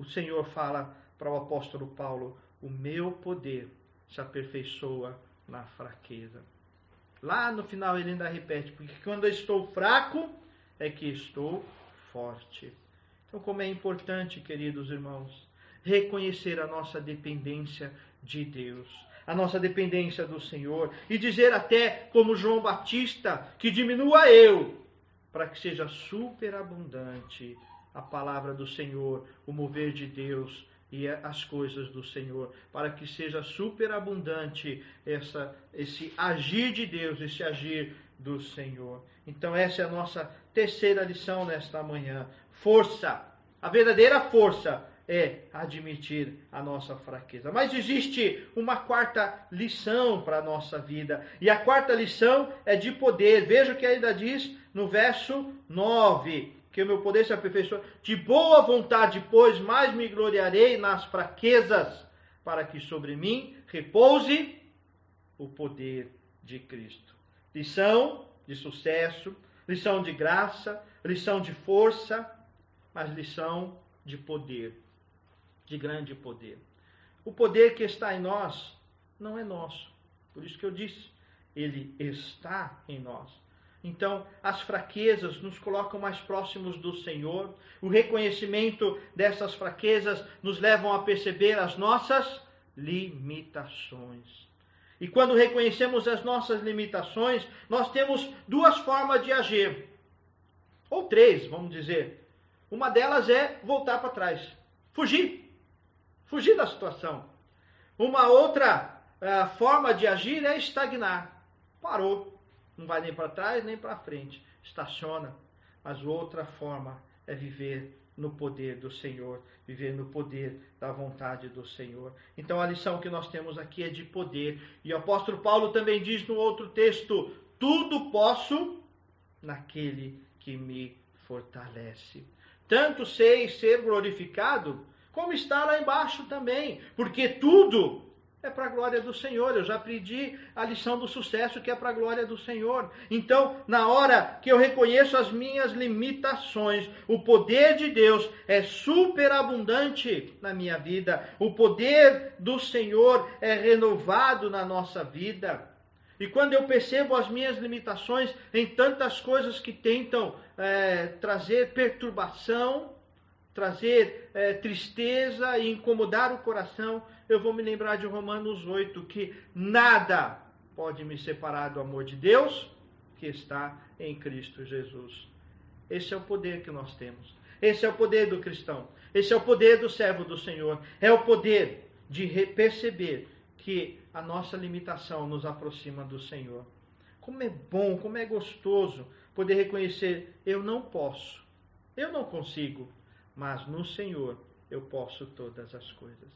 o Senhor fala para o apóstolo Paulo: o meu poder se aperfeiçoa na fraqueza. Lá no final ele ainda repete: porque quando eu estou fraco é que estou forte. Então, como é importante, queridos irmãos, reconhecer a nossa dependência de Deus, a nossa dependência do Senhor e dizer até, como João Batista, que diminua eu, para que seja superabundante a palavra do Senhor, o mover de Deus e as coisas do Senhor, para que seja superabundante essa, esse agir de Deus, esse agir do Senhor. Então, essa é a nossa terceira lição nesta manhã. Força. A verdadeira força é admitir a nossa fraqueza. Mas existe uma quarta lição para a nossa vida. E a quarta lição é de poder. Veja o que ainda diz no verso 9 que o meu poder se aperfeiçoe. De boa vontade, pois, mais me gloriarei nas fraquezas, para que sobre mim repouse o poder de Cristo. Lição de sucesso, lição de graça, lição de força, mas lição de poder, de grande poder. O poder que está em nós não é nosso. Por isso que eu disse, ele está em nós. Então, as fraquezas nos colocam mais próximos do Senhor. O reconhecimento dessas fraquezas nos levam a perceber as nossas limitações. E quando reconhecemos as nossas limitações, nós temos duas formas de agir. Ou três, vamos dizer. Uma delas é voltar para trás. Fugir. Fugir da situação. Uma outra uh, forma de agir é estagnar. Parou não vai nem para trás nem para frente, estaciona. Mas outra forma é viver no poder do Senhor, viver no poder da vontade do Senhor. Então a lição que nós temos aqui é de poder. E o apóstolo Paulo também diz no outro texto: tudo posso naquele que me fortalece. Tanto sei ser glorificado, como está lá embaixo também, porque tudo é para a glória do Senhor. Eu já aprendi a lição do sucesso que é para a glória do Senhor. Então, na hora que eu reconheço as minhas limitações, o poder de Deus é superabundante na minha vida. O poder do Senhor é renovado na nossa vida. E quando eu percebo as minhas limitações em tantas coisas que tentam é, trazer perturbação, trazer é, tristeza e incomodar o coração, eu vou me lembrar de Romanos 8, que nada pode me separar do amor de Deus que está em Cristo Jesus. Esse é o poder que nós temos. Esse é o poder do cristão. Esse é o poder do servo do Senhor. É o poder de perceber que a nossa limitação nos aproxima do Senhor. Como é bom, como é gostoso poder reconhecer: eu não posso, eu não consigo, mas no Senhor eu posso todas as coisas.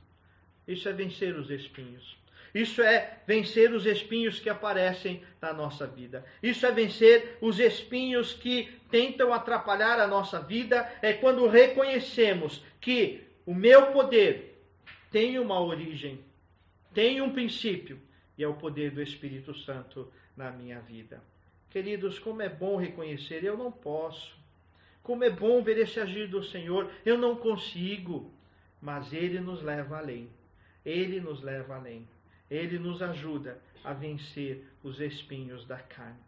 Isso é vencer os espinhos. Isso é vencer os espinhos que aparecem na nossa vida. Isso é vencer os espinhos que tentam atrapalhar a nossa vida. É quando reconhecemos que o meu poder tem uma origem, tem um princípio, e é o poder do Espírito Santo na minha vida. Queridos, como é bom reconhecer, eu não posso. Como é bom ver esse agir do Senhor, eu não consigo, mas Ele nos leva além. Ele nos leva além. Ele nos ajuda a vencer os espinhos da carne.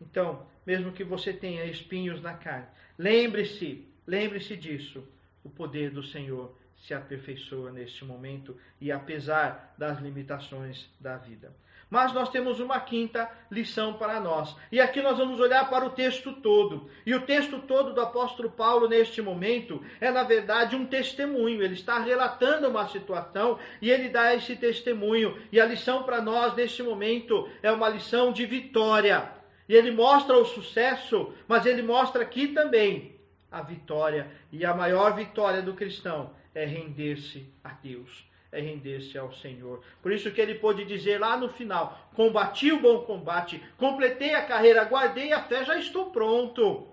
Então, mesmo que você tenha espinhos na carne, lembre-se, lembre-se disso. O poder do Senhor se aperfeiçoa neste momento e apesar das limitações da vida. Mas nós temos uma quinta lição para nós. E aqui nós vamos olhar para o texto todo. E o texto todo do apóstolo Paulo, neste momento, é na verdade um testemunho. Ele está relatando uma situação e ele dá esse testemunho. E a lição para nós, neste momento, é uma lição de vitória. E ele mostra o sucesso, mas ele mostra aqui também a vitória. E a maior vitória do cristão é render-se a Deus, é render-se ao Senhor. Por isso que ele pôde dizer lá no final: combati o bom combate, completei a carreira, guardei a fé, já estou pronto.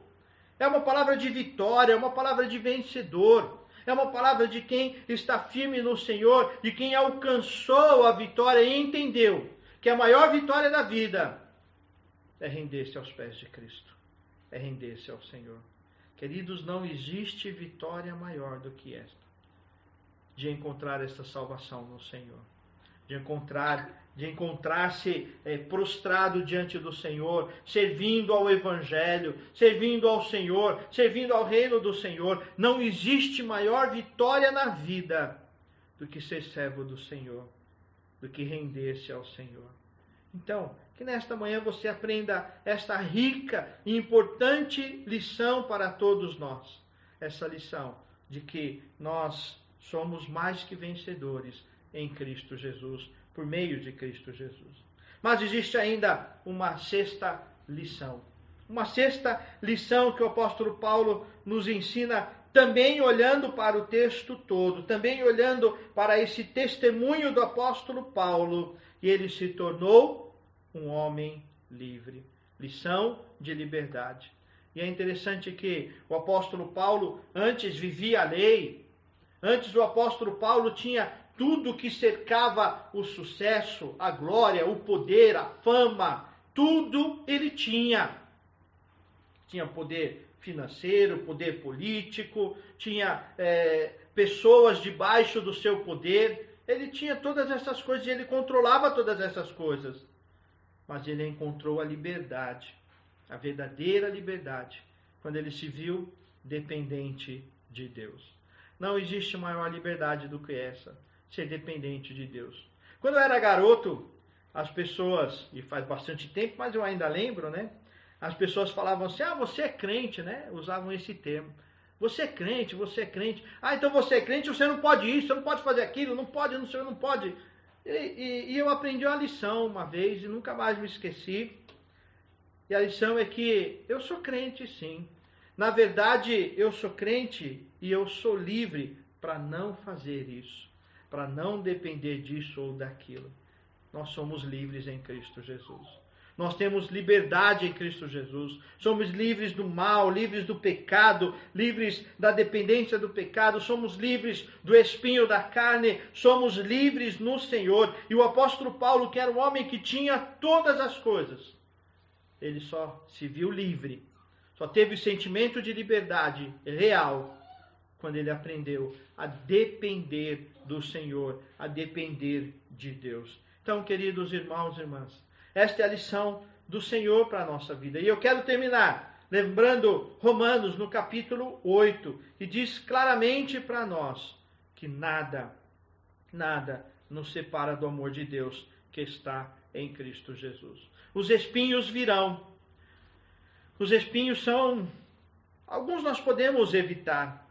É uma palavra de vitória, é uma palavra de vencedor. É uma palavra de quem está firme no Senhor, de quem alcançou a vitória e entendeu que a maior vitória da vida é render-se aos pés de Cristo, é render-se ao Senhor. Queridos, não existe vitória maior do que esta, de encontrar esta salvação no Senhor, de encontrar, de encontrar-se é, prostrado diante do Senhor, servindo ao Evangelho, servindo ao Senhor, servindo ao reino do Senhor. Não existe maior vitória na vida do que ser servo do Senhor, do que render-se ao Senhor. Então, que nesta manhã você aprenda esta rica e importante lição para todos nós. Essa lição de que nós somos mais que vencedores em Cristo Jesus, por meio de Cristo Jesus. Mas existe ainda uma sexta lição. Uma sexta lição que o apóstolo Paulo nos ensina, também olhando para o texto todo, também olhando para esse testemunho do apóstolo Paulo, e ele se tornou um homem livre. Lição de liberdade. E é interessante que o apóstolo Paulo antes vivia a lei, antes o apóstolo Paulo tinha tudo que cercava o sucesso, a glória, o poder, a fama, tudo ele tinha. Tinha poder financeiro, poder político, tinha é, pessoas debaixo do seu poder. Ele tinha todas essas coisas e ele controlava todas essas coisas mas ele encontrou a liberdade, a verdadeira liberdade, quando ele se viu dependente de Deus. Não existe maior liberdade do que essa, ser dependente de Deus. Quando eu era garoto, as pessoas, e faz bastante tempo, mas eu ainda lembro, né? As pessoas falavam assim: ah, você é crente, né? Usavam esse termo. Você é crente, você é crente. Ah, então você é crente, você não pode isso, você não pode fazer aquilo, não pode, não sei, não pode. E, e, e eu aprendi uma lição uma vez e nunca mais me esqueci. E a lição é que eu sou crente, sim. Na verdade, eu sou crente e eu sou livre para não fazer isso, para não depender disso ou daquilo. Nós somos livres em Cristo Jesus. Nós temos liberdade em Cristo Jesus. Somos livres do mal, livres do pecado, livres da dependência do pecado. Somos livres do espinho da carne. Somos livres no Senhor. E o apóstolo Paulo, que era um homem que tinha todas as coisas, ele só se viu livre, só teve o sentimento de liberdade real quando ele aprendeu a depender do Senhor, a depender de Deus. Então, queridos irmãos e irmãs, esta é a lição do Senhor para a nossa vida. E eu quero terminar lembrando Romanos no capítulo 8, que diz claramente para nós que nada, nada nos separa do amor de Deus que está em Cristo Jesus. Os espinhos virão. Os espinhos são. Alguns nós podemos evitar,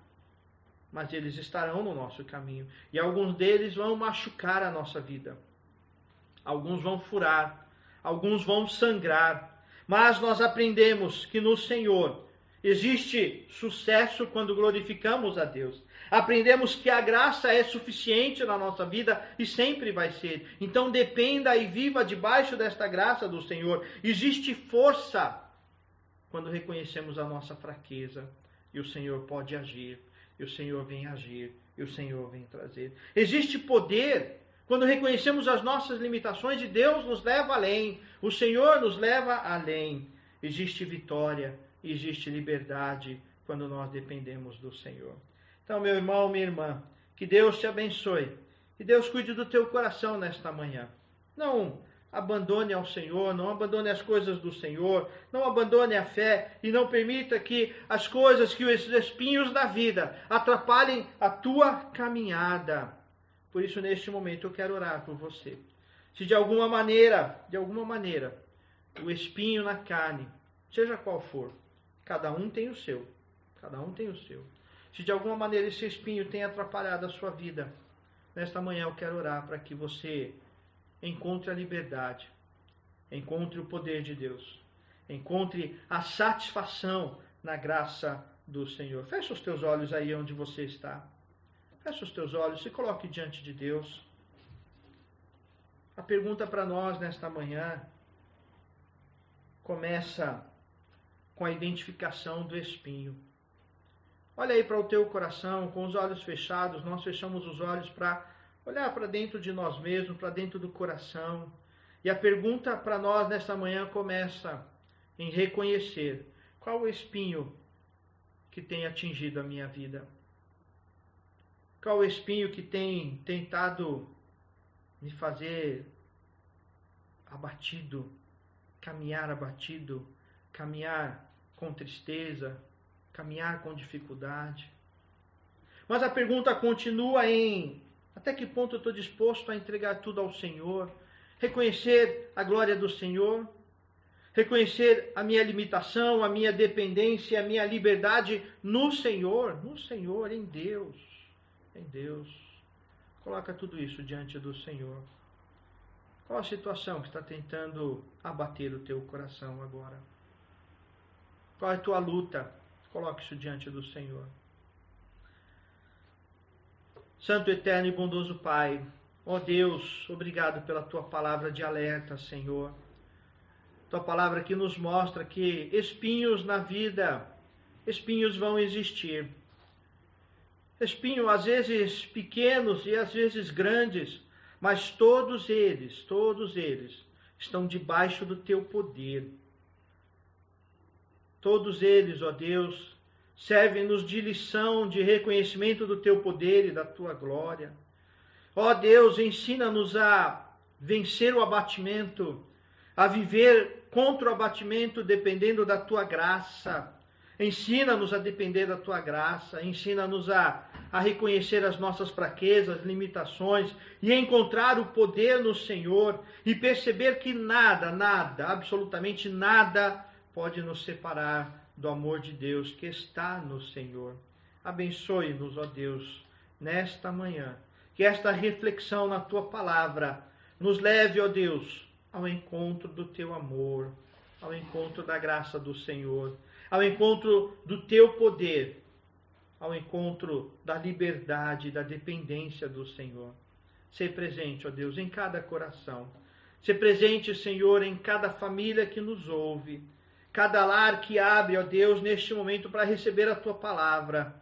mas eles estarão no nosso caminho. E alguns deles vão machucar a nossa vida. Alguns vão furar alguns vão sangrar. Mas nós aprendemos que no Senhor existe sucesso quando glorificamos a Deus. Aprendemos que a graça é suficiente na nossa vida e sempre vai ser. Então dependa e viva debaixo desta graça do Senhor. Existe força quando reconhecemos a nossa fraqueza e o Senhor pode agir, e o Senhor vem agir, e o Senhor vem trazer. Existe poder quando reconhecemos as nossas limitações e Deus nos leva além, o Senhor nos leva além. Existe vitória, existe liberdade quando nós dependemos do Senhor. Então, meu irmão, minha irmã, que Deus te abençoe. Que Deus cuide do teu coração nesta manhã. Não abandone ao Senhor, não abandone as coisas do Senhor, não abandone a fé e não permita que as coisas, que os espinhos da vida atrapalhem a tua caminhada. Por isso, neste momento, eu quero orar por você. Se de alguma maneira, de alguma maneira, o espinho na carne, seja qual for, cada um tem o seu. Cada um tem o seu. Se de alguma maneira esse espinho tem atrapalhado a sua vida, nesta manhã eu quero orar para que você encontre a liberdade, encontre o poder de Deus, encontre a satisfação na graça do Senhor. Feche os teus olhos aí onde você está. Feche os teus olhos, se coloque diante de Deus. A pergunta para nós nesta manhã começa com a identificação do espinho. Olha aí para o teu coração, com os olhos fechados, nós fechamos os olhos para olhar para dentro de nós mesmos, para dentro do coração. E a pergunta para nós nesta manhã começa em reconhecer qual o espinho que tem atingido a minha vida. Qual o espinho que tem tentado me fazer abatido, caminhar abatido, caminhar com tristeza, caminhar com dificuldade. Mas a pergunta continua em até que ponto eu estou disposto a entregar tudo ao Senhor, reconhecer a glória do Senhor, reconhecer a minha limitação, a minha dependência, a minha liberdade no Senhor, no Senhor, em Deus, em Deus. Coloca tudo isso diante do Senhor. Qual a situação que está tentando abater o teu coração agora? Qual é a tua luta? Coloque isso diante do Senhor. Santo, eterno e bondoso Pai, ó Deus, obrigado pela tua palavra de alerta, Senhor. Tua palavra que nos mostra que espinhos na vida, espinhos vão existir. Espinhos às vezes pequenos e às vezes grandes, mas todos eles, todos eles estão debaixo do teu poder. Todos eles, ó Deus, servem-nos de lição, de reconhecimento do teu poder e da tua glória. Ó Deus, ensina-nos a vencer o abatimento, a viver contra o abatimento dependendo da tua graça. Ensina-nos a depender da tua graça, ensina-nos a, a reconhecer as nossas fraquezas, limitações e encontrar o poder no Senhor e perceber que nada, nada, absolutamente nada pode nos separar do amor de Deus que está no Senhor. Abençoe-nos, ó Deus, nesta manhã. Que esta reflexão na tua palavra nos leve, ó Deus, ao encontro do teu amor, ao encontro da graça do Senhor, ao encontro do teu poder, ao encontro da liberdade da dependência do Senhor. Ser presente, ó Deus, em cada coração. Ser presente, Senhor, em cada família que nos ouve cada lar que abre, ó Deus, neste momento para receber a tua palavra.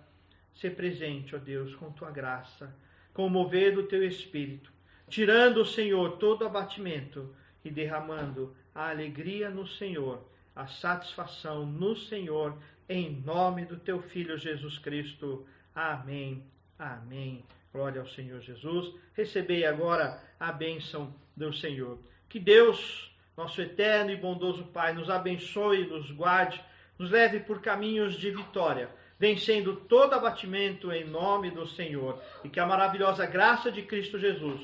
Ser presente, ó Deus, com tua graça, com o mover do teu espírito, tirando, Senhor, todo abatimento e derramando a alegria no Senhor, a satisfação no Senhor, em nome do teu filho Jesus Cristo. Amém. Amém. Glória ao Senhor Jesus. Recebei agora a bênção do Senhor. Que Deus nosso eterno e bondoso Pai, nos abençoe, nos guarde, nos leve por caminhos de vitória, vencendo todo abatimento em nome do Senhor, e que a maravilhosa graça de Cristo Jesus,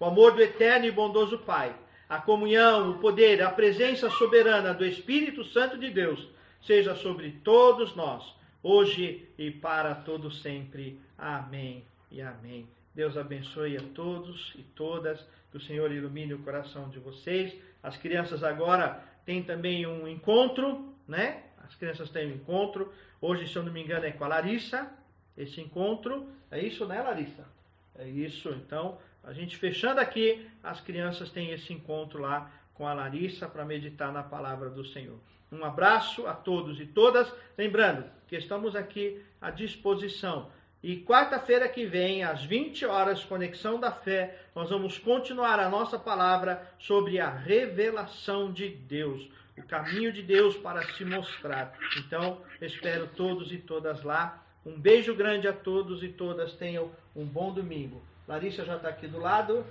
o amor do eterno e bondoso Pai, a comunhão, o poder, a presença soberana do Espírito Santo de Deus, seja sobre todos nós, hoje e para todo sempre. Amém e amém. Deus abençoe a todos e todas, que o Senhor ilumine o coração de vocês as crianças agora têm também um encontro, né? As crianças têm um encontro. Hoje, se eu não me engano, é com a Larissa. Esse encontro. É isso, né, Larissa? É isso. Então, a gente fechando aqui, as crianças têm esse encontro lá com a Larissa para meditar na palavra do Senhor. Um abraço a todos e todas. Lembrando que estamos aqui à disposição e quarta-feira que vem, às 20 horas, Conexão da Fé, nós vamos continuar a nossa palavra sobre a revelação de Deus, o caminho de Deus para se mostrar. Então, espero todos e todas lá. Um beijo grande a todos e todas. Tenham um bom domingo. Larissa já está aqui do lado,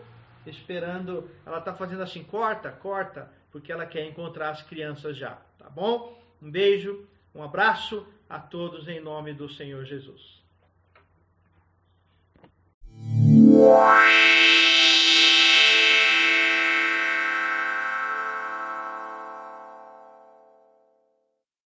esperando. Ela está fazendo assim: corta, corta, porque ela quer encontrar as crianças já. Tá bom? Um beijo, um abraço a todos em nome do Senhor Jesus. Wow.